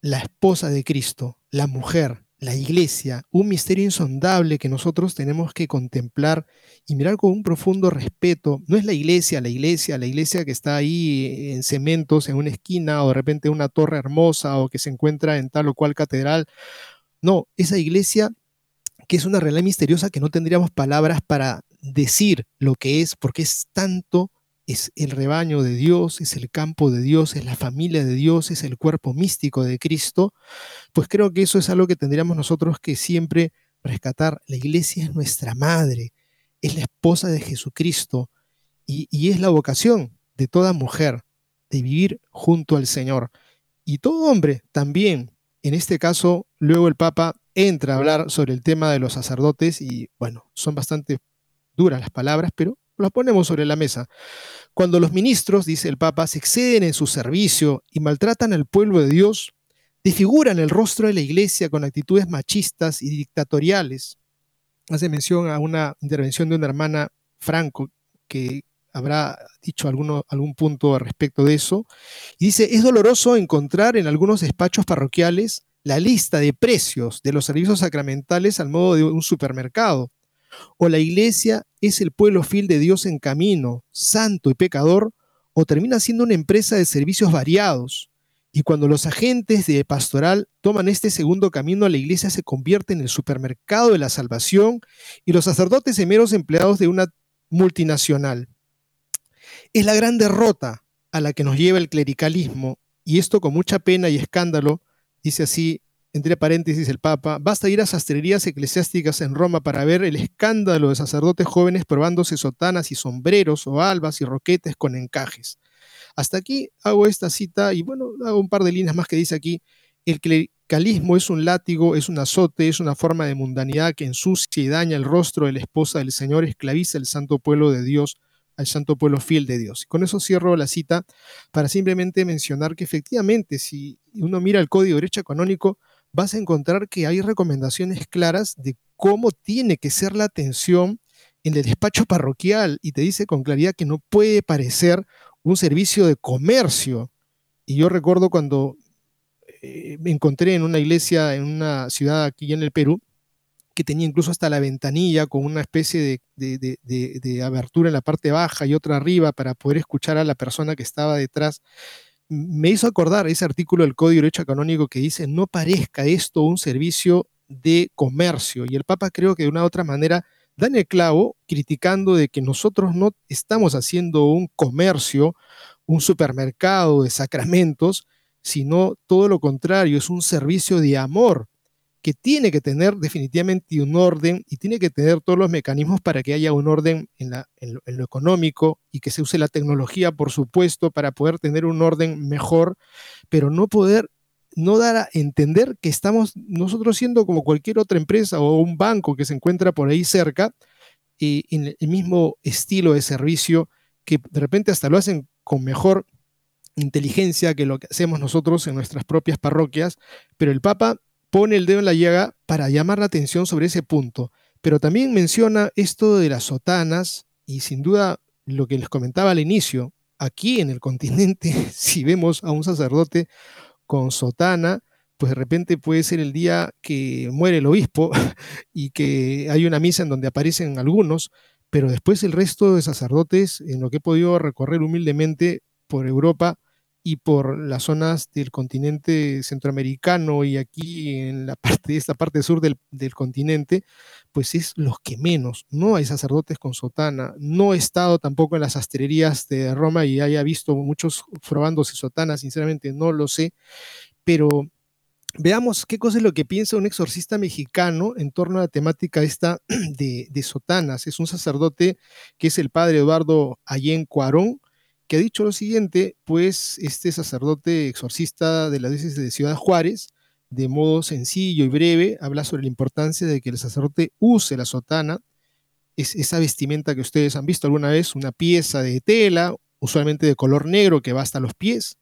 la esposa de Cristo, la mujer, la iglesia, un misterio insondable que nosotros tenemos que contemplar y mirar con un profundo respeto. No es la iglesia, la iglesia, la iglesia que está ahí en cementos, en una esquina, o de repente una torre hermosa, o que se encuentra en tal o cual catedral. No, esa iglesia que es una realidad misteriosa que no tendríamos palabras para decir lo que es, porque es tanto es el rebaño de Dios, es el campo de Dios, es la familia de Dios, es el cuerpo místico de Cristo, pues creo que eso es algo que tendríamos nosotros que siempre rescatar. La iglesia es nuestra madre, es la esposa de Jesucristo y, y es la vocación de toda mujer de vivir junto al Señor. Y todo hombre también, en este caso, luego el Papa entra a hablar sobre el tema de los sacerdotes y bueno, son bastante duras las palabras, pero lo ponemos sobre la mesa. Cuando los ministros, dice el Papa, se exceden en su servicio y maltratan al pueblo de Dios, desfiguran el rostro de la iglesia con actitudes machistas y dictatoriales. Hace mención a una intervención de una hermana Franco que habrá dicho algún punto respecto de eso. Y dice, es doloroso encontrar en algunos despachos parroquiales la lista de precios de los servicios sacramentales al modo de un supermercado o la iglesia es el pueblo fiel de Dios en camino, santo y pecador, o termina siendo una empresa de servicios variados. Y cuando los agentes de pastoral toman este segundo camino, la iglesia se convierte en el supermercado de la salvación y los sacerdotes en meros empleados de una multinacional. Es la gran derrota a la que nos lleva el clericalismo, y esto con mucha pena y escándalo, dice así entre paréntesis el Papa, basta ir a sastrerías eclesiásticas en Roma para ver el escándalo de sacerdotes jóvenes probándose sotanas y sombreros o albas y roquetes con encajes. Hasta aquí hago esta cita y bueno, hago un par de líneas más que dice aquí, el clericalismo es un látigo, es un azote, es una forma de mundanidad que ensucia y daña el rostro de la esposa del Señor, esclaviza el santo pueblo de Dios, al santo pueblo fiel de Dios. Con eso cierro la cita para simplemente mencionar que efectivamente si uno mira el código de derecho canónico, vas a encontrar que hay recomendaciones claras de cómo tiene que ser la atención en el despacho parroquial y te dice con claridad que no puede parecer un servicio de comercio. Y yo recuerdo cuando eh, me encontré en una iglesia en una ciudad aquí en el Perú, que tenía incluso hasta la ventanilla con una especie de, abertura en la parte baja y otra arriba para poder escuchar a la persona que estaba detrás me hizo acordar ese artículo del Código de Derecho Canónico que dice, no parezca esto un servicio de comercio. Y el Papa creo que de una u otra manera da en el clavo criticando de que nosotros no estamos haciendo un comercio, un supermercado de sacramentos, sino todo lo contrario, es un servicio de amor que tiene que tener definitivamente un orden y tiene que tener todos los mecanismos para que haya un orden en, lo, económico y que se use la tecnología, por supuesto, para poder tener un orden mejor, pero no poder, no dar a entender que estamos nosotros siendo como cualquier otra empresa o un banco que se encuentra por ahí cerca, y en el mismo estilo de servicio que de repente hasta lo hacen con mejor inteligencia que lo que hacemos nosotros en nuestras propias parroquias, pero el Papa pone el dedo en la llaga para llamar la atención sobre ese punto. Pero también menciona esto de las sotanas y sin duda lo que les comentaba al inicio, aquí en el continente, si vemos a un sacerdote con sotana, pues de repente puede ser el día que muere el obispo y que hay una misa en donde aparecen algunos, pero después el resto de sacerdotes, en lo que he podido recorrer humildemente por Europa, y por las zonas del continente centroamericano y aquí en la parte, esta parte sur del, continente, pues es los que menos. No hay sacerdotes con sotana. No he estado tampoco en las astrerías de Roma y haya visto muchos probándose sotana, sinceramente no lo sé, pero veamos qué cosa es lo que piensa un exorcista mexicano en torno a la temática esta de, de sotanas. Es un sacerdote que es el padre Eduardo Allen Cuarón, que ha dicho lo siguiente, pues este sacerdote exorcista de la diócesis de Ciudad Juárez, de modo sencillo y breve, habla sobre la importancia de que el sacerdote use la sotana, es esa vestimenta que ustedes han visto alguna vez, una pieza de tela, usualmente de color negro que va hasta los pies.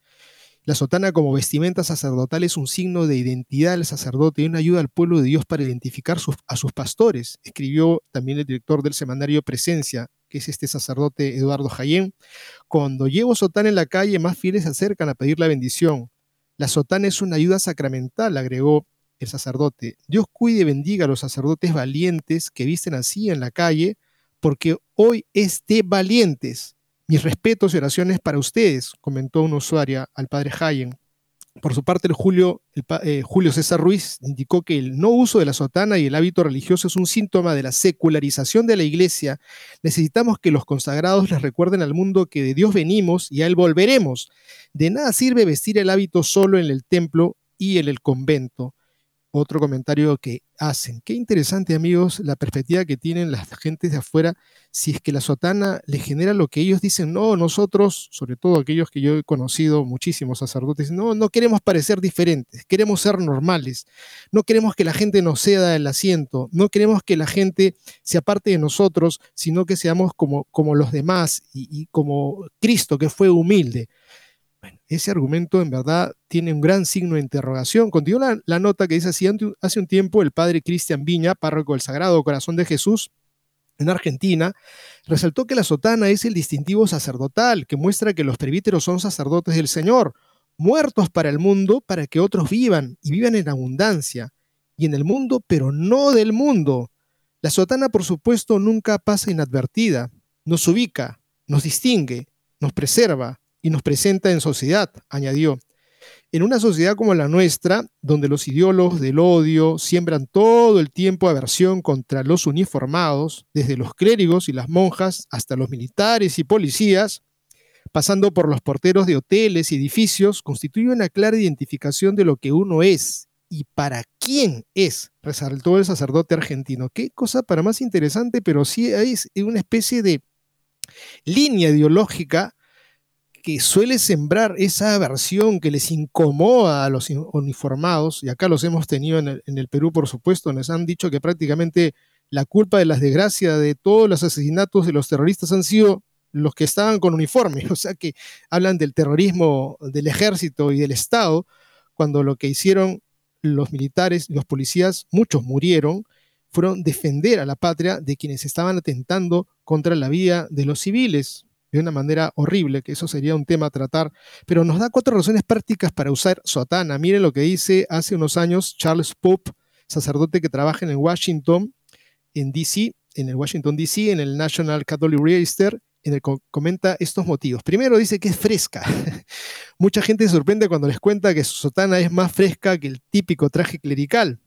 La sotana como vestimenta sacerdotal es un signo de identidad del sacerdote y una ayuda al pueblo de Dios para identificar a sus pastores, escribió también el director del semanario Presencia que es este sacerdote Eduardo Jayén. Cuando llevo sotana en la calle, más fieles se acercan a pedir la bendición. La sotana es una ayuda sacramental, agregó el sacerdote. Dios cuide y bendiga a los sacerdotes valientes que visten así en la calle, porque hoy es de valientes. Mis respetos y oraciones para ustedes, comentó una usuaria al padre Hayen. Por su parte, el Julio, eh, Julio César Ruiz indicó que el no uso de la sotana y el hábito religioso es un síntoma de la secularización de la iglesia. Necesitamos que los consagrados les recuerden al mundo que de Dios venimos y a Él volveremos. De nada sirve vestir el hábito solo en el templo y en el convento otro comentario que hacen. Qué interesante, amigos, la perspectiva que tienen las gentes de afuera. Si es que la sotana les genera lo que ellos dicen, no, nosotros, sobre todo aquellos que yo he conocido, muchísimos sacerdotes, no, no queremos parecer diferentes, queremos ser normales, no queremos que la gente nos ceda el asiento, no queremos que la gente se aparte de nosotros, sino que seamos como, como los demás y como Cristo, que fue humilde. Ese argumento en verdad tiene un gran signo de interrogación. Continúa la, nota que dice así, hace un tiempo el padre Cristian Viña, párroco del Sagrado Corazón de Jesús, en Argentina, resaltó que la sotana es el distintivo sacerdotal que muestra que los presbíteros son sacerdotes del Señor, muertos para el mundo para que otros vivan y vivan en abundancia, y en el mundo, pero no del mundo. La sotana, por supuesto, nunca pasa inadvertida, nos ubica, nos distingue, nos preserva, y nos presenta en sociedad, añadió. En una sociedad como la nuestra, donde los ideólogos del odio siembran todo el tiempo aversión contra los uniformados, desde los clérigos y las monjas hasta los militares y policías, pasando por los porteros de hoteles y edificios, constituye una clara identificación de lo que uno es y para quién es, resaltó el sacerdote argentino. Qué cosa para más interesante, pero sí es una especie de línea ideológica que suele sembrar esa aversión que les incomoda a los uniformados, y acá los hemos tenido en el, Perú, por supuesto, nos han dicho que prácticamente la culpa de las desgracias de todos los asesinatos de los terroristas han sido los que estaban con uniforme, o sea que hablan del terrorismo del ejército y del Estado, cuando lo que hicieron los militares, los policías, muchos murieron, fueron defender a la patria de quienes estaban atentando contra la vida de los civiles de una manera horrible, que eso sería un tema a tratar, pero nos da cuatro razones prácticas para usar sotana. Miren lo que dice hace unos años Charles Pope, sacerdote que trabaja en Washington, en DC, en el Washington DC, en el National Catholic Register, en el que comenta estos motivos. Primero dice que es fresca. Mucha gente se sorprende cuando les cuenta que su sotana es más fresca que el típico traje clerical.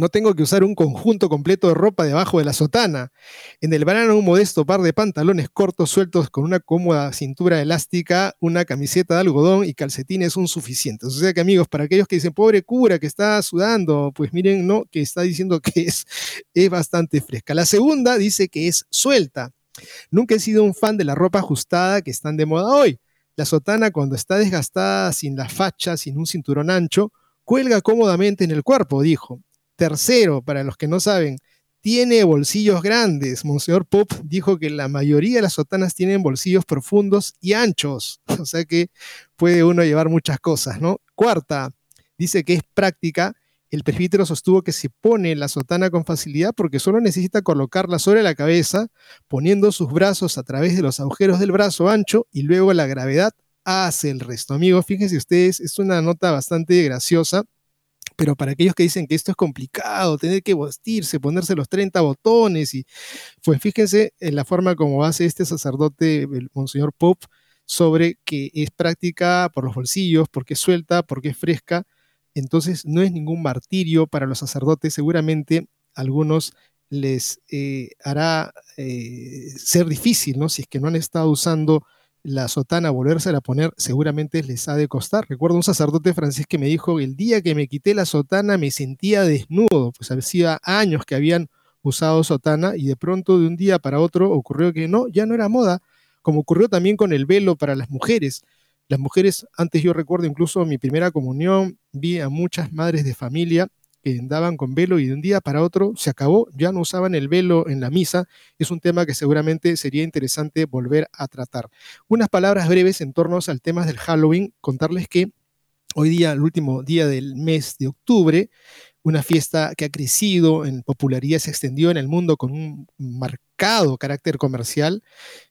No tengo que usar un conjunto completo de ropa debajo de la sotana. En el verano un modesto par de pantalones cortos sueltos con una cómoda cintura elástica, una camiseta de algodón y calcetines son suficientes. O sea que amigos, para aquellos que dicen, pobre cura que está sudando, pues miren, no, que está diciendo que es, es bastante fresca. La segunda dice que es suelta. Nunca he sido un fan de la ropa ajustada que están de moda hoy. La sotana cuando está desgastada, sin la facha, sin un cinturón ancho, cuelga cómodamente en el cuerpo, dijo. Tercero, para los que no saben, tiene bolsillos grandes. Monseñor Pop dijo que la mayoría de las sotanas tienen bolsillos profundos y anchos, o sea que puede uno llevar muchas cosas, ¿no? Cuarta, dice que es práctica. El presbítero sostuvo que se pone la sotana con facilidad porque solo necesita colocarla sobre la cabeza, poniendo sus brazos a través de los agujeros del brazo ancho y luego la gravedad hace el resto. Amigos, fíjense ustedes, es una nota bastante graciosa pero para aquellos que dicen que esto es complicado, tener que vestirse, ponerse los 30 botones, y pues fíjense en la forma como hace este sacerdote, el Monseñor Pop, sobre que es práctica por los bolsillos, porque es suelta, porque es fresca, entonces no es ningún martirio para los sacerdotes, seguramente algunos les eh, hará eh, ser difícil, ¿no? Si es que no han estado usando la sotana, volverse a poner, seguramente les ha de costar. Recuerdo un sacerdote francés que me dijo, el día que me quité la sotana me sentía desnudo, pues hacía años que habían usado sotana y de pronto de un día para otro ocurrió que no, ya no era moda, como ocurrió también con el velo para las mujeres. Las mujeres, antes yo recuerdo incluso mi primera comunión, vi a muchas madres de familia que andaban con velo y de un día para otro se acabó, ya no usaban el velo en la misa. Es un tema que seguramente sería interesante volver a tratar. Unas palabras breves en torno al tema del Halloween, contarles que hoy día, el último día del mes de octubre, una fiesta que ha crecido en popularidad, se extendió en el mundo con un marcado carácter comercial,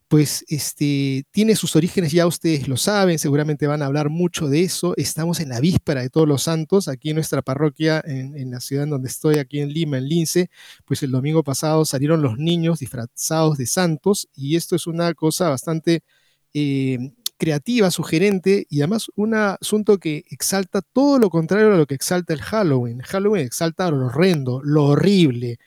pues este, tiene sus orígenes, ya ustedes lo saben, seguramente van a hablar mucho de eso. Estamos en la víspera de todos los santos, aquí en nuestra parroquia, en, la ciudad en donde estoy, aquí en Lima, en Lince, pues el domingo pasado salieron los niños disfrazados de santos y esto es una cosa bastante eh, creativa, sugerente y además un asunto que exalta todo lo contrario a lo que exalta el Halloween. Halloween exalta lo horrendo, lo horrible,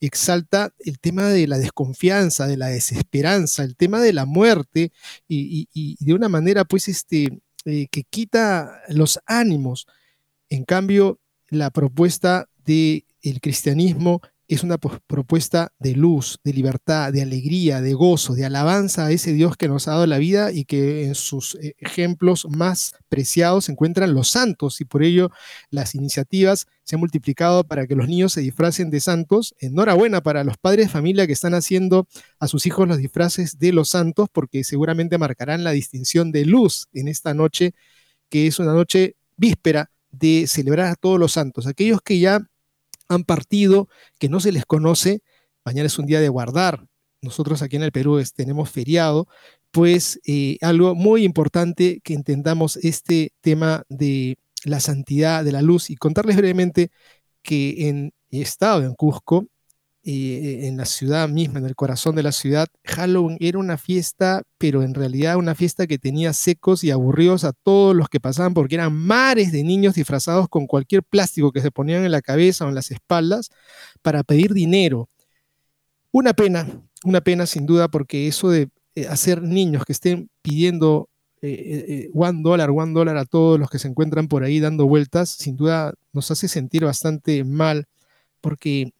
exalta el tema de la desconfianza, de la desesperanza, el tema de la muerte y, de una manera pues este, eh, que quita los ánimos. En cambio, la propuesta del el cristianismo es una propuesta de luz, de libertad, de alegría, de gozo, de alabanza a ese Dios que nos ha dado la vida y que en sus eh, ejemplos más preciados se encuentran los santos y por ello las iniciativas se han multiplicado para que los niños se disfracen de santos. Enhorabuena para los padres de familia que están haciendo a sus hijos los disfraces de los santos porque seguramente marcarán la distinción de luz en esta noche que es una noche víspera de celebrar a todos los santos, aquellos que ya han partido, que no se les conoce. Mañana es un día de guardar. Nosotros aquí en el Perú tenemos feriado. Pues eh, algo muy importante que entendamos este tema de la santidad de la luz y contarles brevemente que en estado en Cusco eh, en la ciudad misma, en el corazón de la ciudad, Halloween era una fiesta, pero en realidad una fiesta que tenía secos y aburridos a todos los que pasaban porque eran mares de niños disfrazados con cualquier plástico que se ponían en la cabeza o en las espaldas para pedir dinero. Una pena, una pena sin duda porque eso de eh, hacer niños que estén pidiendo eh, one dólar, one dólar a todos los que se encuentran por ahí dando vueltas, sin duda nos hace sentir bastante mal porque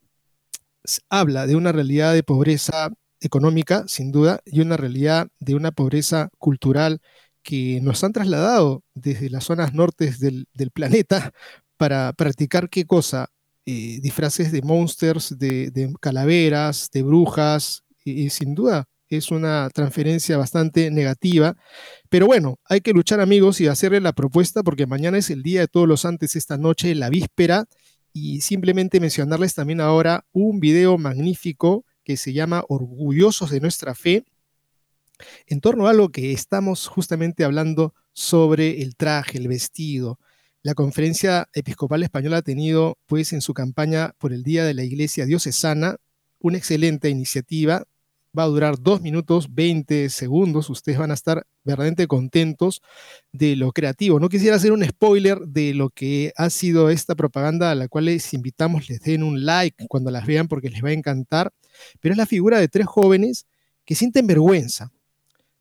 habla de una realidad de pobreza económica, sin duda, y una realidad de una pobreza cultural que nos han trasladado desde las zonas nortes del, planeta para practicar qué cosa? Eh, disfraces de monsters, de, calaveras, de brujas, y, sin duda es una transferencia bastante negativa. Pero bueno, hay que luchar amigos y hacerle la propuesta porque mañana es el Día de Todos los Santos, esta noche, la víspera, y simplemente mencionarles también ahora un video magnífico que se llama Orgullosos de nuestra fe, en torno a algo que estamos justamente hablando sobre el traje, el vestido. La Conferencia Episcopal Española ha tenido, pues, en su campaña por el Día de la Iglesia Diocesana, una excelente iniciativa va a durar 2 minutos 20 segundos. Ustedes van a estar verdaderamente contentos de lo creativo. No quisiera hacer un spoiler de lo que ha sido esta propaganda a la cual les invitamos, les den un like cuando las vean porque les va a encantar. Pero es la figura de tres jóvenes que sienten vergüenza.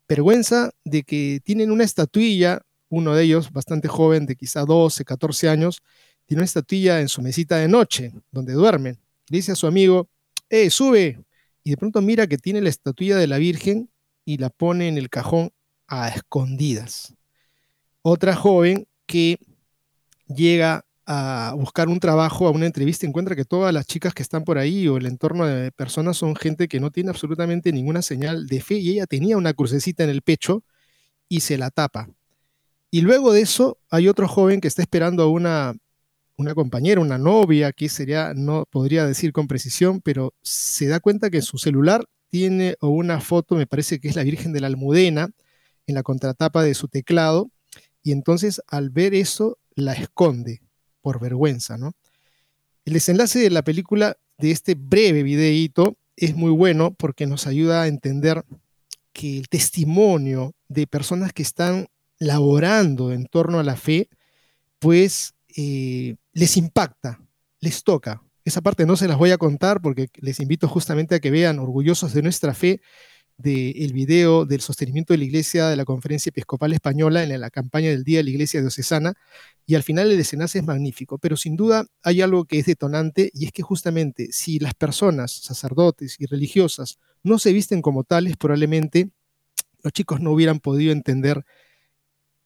Vergüenza de que tienen una estatuilla, uno de ellos bastante joven, de quizá 12, 14 años, tiene una estatuilla en su mesita de noche, donde duermen. Dice a su amigo, ¡eh, sube! Y de pronto mira que tiene la estatuilla de la Virgen y la pone en el cajón a escondidas. Otra joven que llega a buscar un trabajo, a una entrevista, encuentra que todas las chicas que están por ahí o el entorno de personas son gente que no tiene absolutamente ninguna señal de fe y ella tenía una crucecita en el pecho y se la tapa. Y luego de eso hay otro joven que está esperando a una una compañera, una novia, que sería, no podría decir con precisión, pero se da cuenta que en su celular tiene una foto, me parece que es la Virgen de la Almudena, en la contratapa de su teclado, y entonces al ver eso la esconde por vergüenza, ¿no? El desenlace de la película de este breve videíto es muy bueno porque nos ayuda a entender que el testimonio de personas que están laborando en torno a la fe, pues eh, les impacta, les toca. Esa parte no se las voy a contar porque les invito justamente a que vean, orgullosos de nuestra fe, del video del sostenimiento de la Iglesia de la Conferencia Episcopal Española en la campaña del Día de la Iglesia Diocesana, y al final el desenlace es magnífico, pero sin duda hay algo que es detonante, y es que justamente si las personas, sacerdotes y religiosas, no se visten como tales, probablemente los chicos no hubieran podido entender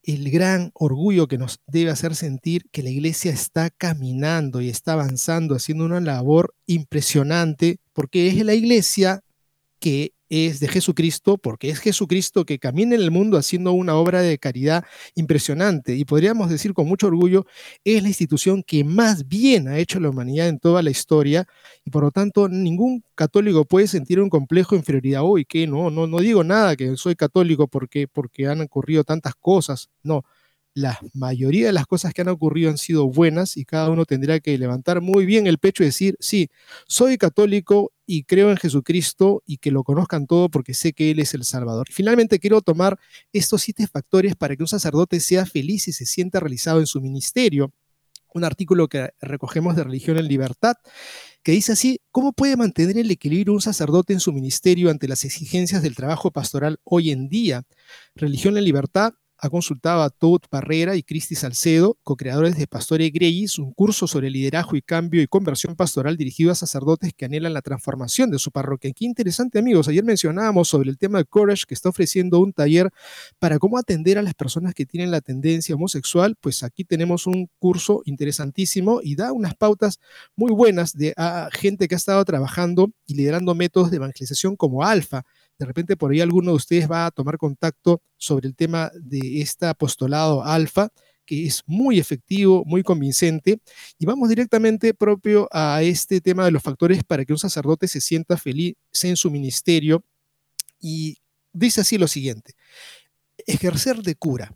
el gran orgullo que nos debe hacer sentir que la iglesia está caminando y está avanzando, haciendo una labor impresionante, porque es la iglesia que es de Jesucristo, porque es Jesucristo que camina en el mundo haciendo una obra de caridad impresionante. Y podríamos decir con mucho orgullo, es la institución que más bien ha hecho la humanidad en toda la historia. Y por lo tanto ningún católico puede sentir un complejo de inferioridad. Hoy, que no, no, no digo nada que soy católico porque, porque han ocurrido tantas cosas, no, la mayoría de las cosas que han ocurrido han sido buenas y cada uno tendrá que levantar muy bien el pecho y decir, sí, soy católico y creo en Jesucristo y que lo conozcan todo porque sé que Él es el Salvador. Finalmente quiero tomar estos siete factores para que un sacerdote sea feliz y se sienta realizado en su ministerio. Un artículo que recogemos de Religión en Libertad que dice así, ¿cómo puede mantener el equilibrio un sacerdote en su ministerio ante las exigencias del trabajo pastoral hoy en día? Religión en Libertad ha consultado a Todd Barrera y Cristi Salcedo, co-creadores de Pastore Greyis, un curso sobre liderazgo y cambio y conversión pastoral dirigido a sacerdotes que anhelan la transformación de su parroquia. Qué interesante, amigos. Ayer mencionábamos sobre el tema de Courage, que está ofreciendo un taller para cómo atender a las personas que tienen la tendencia homosexual. Pues aquí tenemos un curso interesantísimo y da unas pautas muy buenas de a gente que ha estado trabajando y liderando métodos de evangelización como Alfa de repente por ahí alguno de ustedes va a tomar contacto sobre el tema de este apostolado alfa, que es muy efectivo, muy convincente. Y vamos directamente propio a este tema de los factores para que un sacerdote se sienta feliz en su ministerio. Y dice así lo siguiente, ejercer de cura.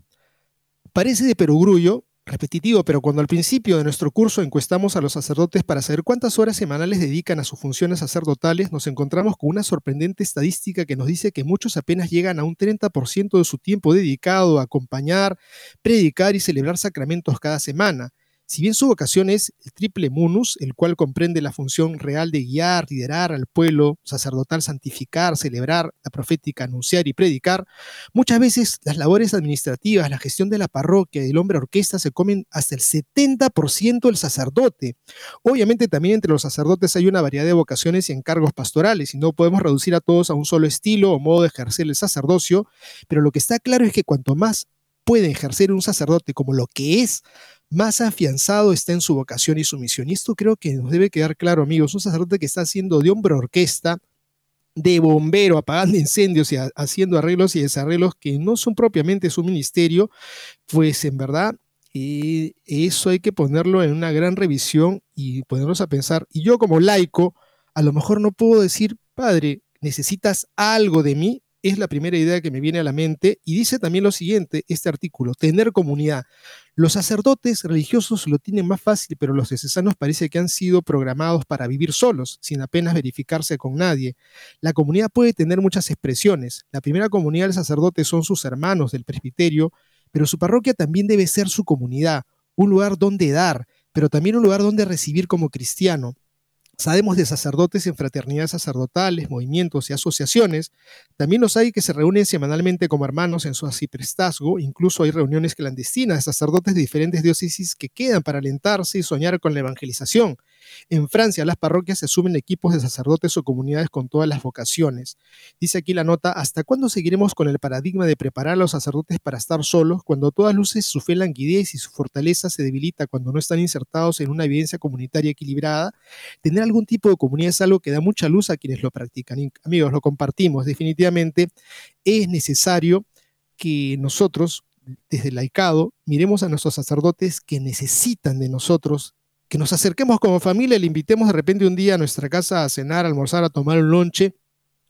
Parece de perogrullo, repetitivo, pero cuando al principio de nuestro curso encuestamos a los sacerdotes para saber cuántas horas semanales dedican a sus funciones sacerdotales, nos encontramos con una sorprendente estadística que nos dice que muchos apenas llegan a un 30% de su tiempo dedicado a acompañar, predicar y celebrar sacramentos cada semana. Si bien su vocación es el triple munus, el cual comprende la función real de guiar, liderar al pueblo sacerdotal, santificar, celebrar, la profética, anunciar y predicar, muchas veces las labores administrativas, la gestión de la parroquia y el hombre orquesta se comen hasta el 70% del sacerdote. Obviamente también entre los sacerdotes hay una variedad de vocaciones y encargos pastorales y no podemos reducir a todos a un solo estilo o modo de ejercer el sacerdocio, pero lo que está claro es que cuanto más puede ejercer un sacerdote como lo que es, más afianzado está en su vocación y su misión. Y esto creo que nos debe quedar claro, amigos. Un sacerdote que está haciendo de hombre orquesta, de bombero, apagando incendios y haciendo arreglos y desarreglos que no son propiamente su ministerio, pues en verdad eh, eso hay que ponerlo en una gran revisión y ponernos a pensar. Y yo como laico, a lo mejor no puedo decir, padre, necesitas algo de mí, es la primera idea que me viene a la mente. Y dice también lo siguiente, este artículo, tener comunidad. Los sacerdotes religiosos lo tienen más fácil, pero los diocesanos parece que han sido programados para vivir solos, sin apenas verificarse con nadie. La comunidad puede tener muchas expresiones. La primera comunidad del sacerdote son sus hermanos del presbiterio, pero su parroquia también debe ser su comunidad, un lugar donde dar, pero también un lugar donde recibir como cristiano. Sabemos de sacerdotes en fraternidades sacerdotales, movimientos y asociaciones. También los hay que se reúnen semanalmente como hermanos en su asiprestazgo. Incluso hay reuniones clandestinas de sacerdotes de diferentes diócesis que quedan para alentarse y soñar con la evangelización. En Francia, las parroquias se asumen equipos de sacerdotes o comunidades con todas las vocaciones. Dice aquí la nota, ¿hasta cuándo seguiremos con el paradigma de preparar a los sacerdotes para estar solos cuando todas luces su fe languidez y su fortaleza se debilita cuando no están insertados en una evidencia comunitaria equilibrada? Tener algún tipo de comunidad es algo que da mucha luz a quienes lo practican. amigos, lo compartimos. Definitivamente es necesario que nosotros, desde el laicado, miremos a nuestros sacerdotes que necesitan de nosotros que nos acerquemos como familia, le invitemos de repente un día a nuestra casa a cenar, a almorzar, a tomar un lonche,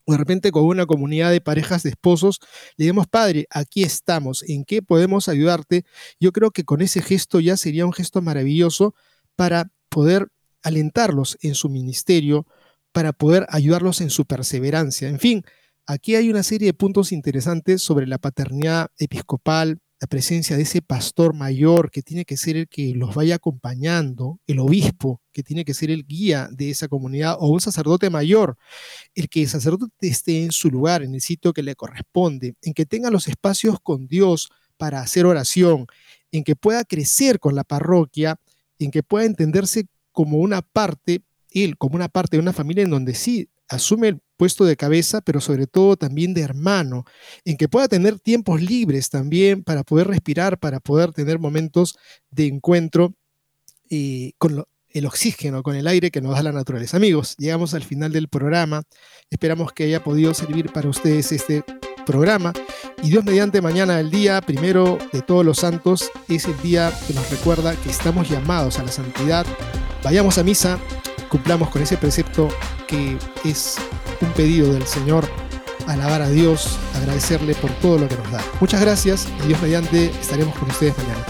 o de repente con una comunidad de parejas de esposos, le digamos, padre, aquí estamos, ¿en qué podemos ayudarte? Yo creo que con ese gesto ya sería un gesto maravilloso para poder alentarlos en su ministerio, para poder ayudarlos en su perseverancia. En fin, aquí hay una serie de puntos interesantes sobre la paternidad episcopal, la presencia de ese pastor mayor que tiene que ser el que los vaya acompañando, el obispo que tiene que ser el guía de esa comunidad o un sacerdote mayor, el que el sacerdote esté en su lugar, en el sitio que le corresponde, en que tenga los espacios con Dios para hacer oración, en que pueda crecer con la parroquia, en que pueda entenderse como una parte, él como una parte de una familia en donde sí asume puesto de cabeza, pero sobre todo también de hermano, en que pueda tener tiempos libres también para poder respirar, para poder tener momentos de encuentro eh, con el oxígeno, con el aire que nos da la naturaleza. Amigos, llegamos al final del programa. Esperamos que haya podido servir para ustedes este programa. Y Dios mediante mañana, el día primero de todos los santos, es el día que nos recuerda que estamos llamados a la santidad. Vayamos a misa, cumplamos con ese precepto que es un pedido del Señor, alabar a Dios, agradecerle por todo lo que nos da. Muchas gracias y Dios mediante estaremos con ustedes mañana.